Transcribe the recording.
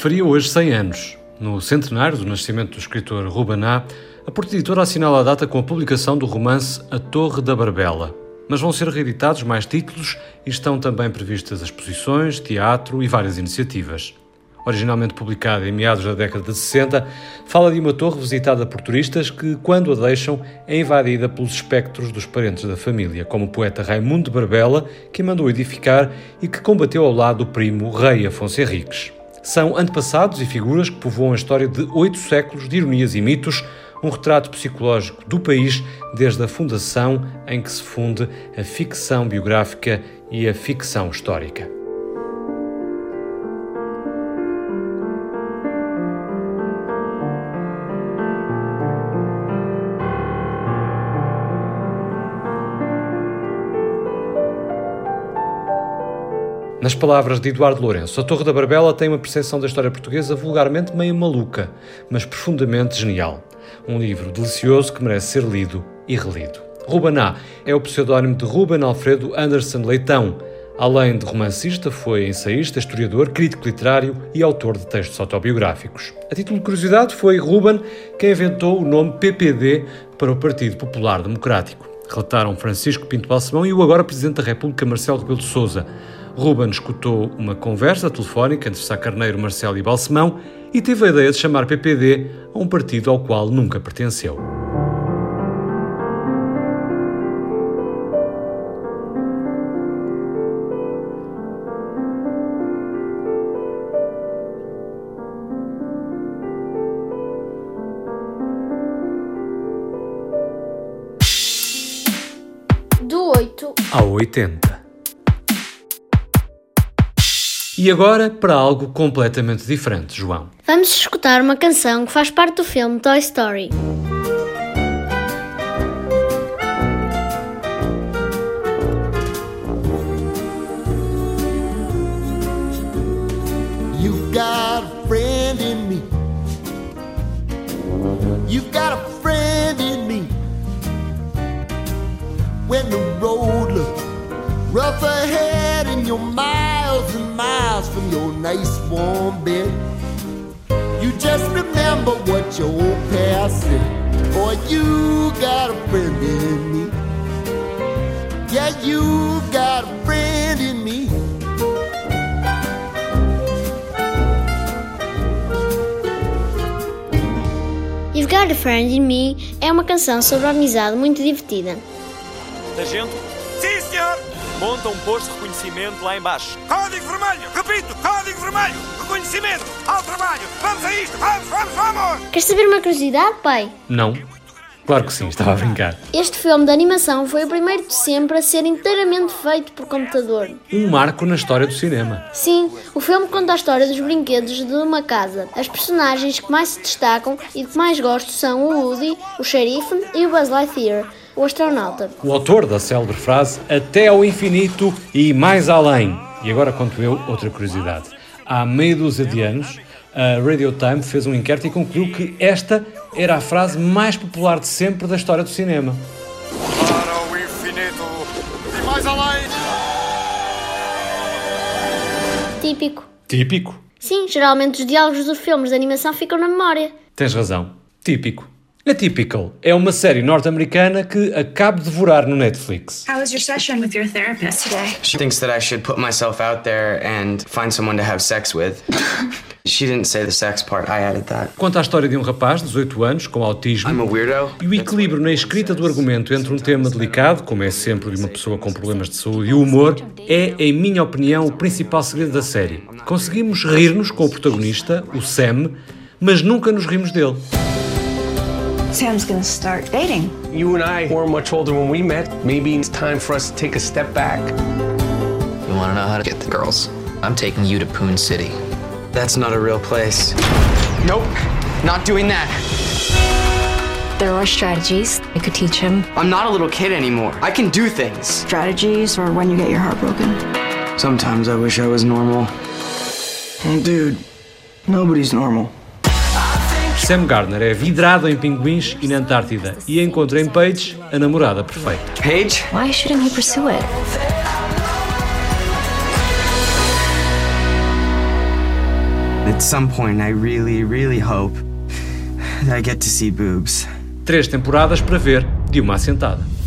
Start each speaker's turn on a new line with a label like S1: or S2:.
S1: faria hoje 100 anos. No centenário do nascimento do escritor Rubaná, a Porta Editora assinala a data com a publicação do romance A Torre da Barbela. Mas vão ser reeditados mais títulos e estão também previstas exposições, teatro e várias iniciativas originalmente publicada em meados da década de 60, fala de uma torre visitada por turistas que, quando a deixam, é invadida pelos espectros dos parentes da família, como o poeta Raimundo Barbela, que mandou edificar e que combateu ao lado do primo rei Afonso Henriques. São antepassados e figuras que povoam a história de oito séculos de ironias e mitos, um retrato psicológico do país desde a fundação em que se funde a ficção biográfica e a ficção histórica. Nas palavras de Eduardo Lourenço, A Torre da Barbela tem uma percepção da história portuguesa vulgarmente meio maluca, mas profundamente genial. Um livro delicioso que merece ser lido e relido. Rubaná é o pseudónimo de Ruben Alfredo Anderson Leitão. Além de romancista, foi ensaísta, historiador, crítico literário e autor de textos autobiográficos. A título de curiosidade, foi Ruben quem inventou o nome PPD para o Partido Popular Democrático. Relataram Francisco Pinto Balsemão e o agora Presidente da República, Marcelo Rebelo de Sousa. Ruben escutou uma conversa telefónica entre Sá Carneiro, Marcelo e Balsemão e teve a ideia de chamar PPD a um partido ao qual nunca pertenceu.
S2: Do 8
S1: ao 80. E agora para algo completamente diferente, João.
S2: Vamos escutar uma canção que faz parte do filme Toy Story.
S3: You've got a friend in me. You've got a friend in me. When the road looks rough ahead and you're miles and miles from your nice warm bed. You just remember what your old past said. Boy, you got a friend in me. Yeah, you got a friend in me.
S2: You've Got a Friend in Me é uma canção sobre a amizade muito divertida.
S4: Sim, senhor! Monta um posto de reconhecimento lá embaixo. Código vermelho! Repito, código vermelho! Reconhecimento! Ao trabalho! Vamos a isto! Vamos, vamos, vamos!
S2: Queres saber uma curiosidade, pai?
S1: Não? Claro que sim, estava a brincar.
S2: Este filme de animação foi o primeiro de sempre a ser inteiramente feito por computador.
S1: Um marco na história do cinema.
S2: Sim, o filme conta a história dos brinquedos de uma casa. As personagens que mais se destacam e que mais gosto são o Woody, o xerife e o Buzz Lightyear, o astronauta.
S1: O autor da célebre frase Até ao infinito e mais além. E agora conto eu outra curiosidade. Há meia dúzia de anos, a Radio Time fez um inquérito e concluiu que esta era a frase mais popular de sempre da história do cinema.
S4: Para o infinito e mais além!
S2: Típico.
S1: Típico.
S2: Sim, geralmente os diálogos dos filmes de animação ficam na memória.
S1: Tens razão. Típico. Atypical é uma série norte-americana que acabo de devorar no Netflix.
S5: How was your session with your therapist today?
S6: She thinks that I should put myself out there and find someone to have sex with. she didn't say the sex part, I added that.
S1: Conta a história de um rapaz de 18 anos com autismo
S6: I'm a weirdo.
S1: e o equilíbrio na escrita do argumento entre um tema delicado, como é sempre de uma pessoa com problemas de saúde, e o humor é, em minha opinião, o principal segredo da série. Conseguimos rir-nos com o protagonista, o Sam, mas nunca nos rimos dele.
S5: Sam's gonna start dating.
S7: You and I weren't much older when we met. Maybe it's time for us to take a step back.
S8: You want to know how to get the girls? I'm taking you to Poon City.
S6: That's not a real place.
S8: Nope, not doing that.
S9: There are strategies I could teach him.
S6: I'm not a little kid anymore. I can do things.
S5: Strategies or when you get your heart broken.
S6: Sometimes I wish I was normal.
S10: Dude, nobody's normal.
S1: Sam Gardner é vidrado em pinguins e na Antártida e encontra em Paige a namorada perfeita.
S6: Paige?
S9: Why shouldn't he pursue it?
S6: At some point, I really, really hope that I get to see boobs.
S1: Três temporadas para ver de uma assentada.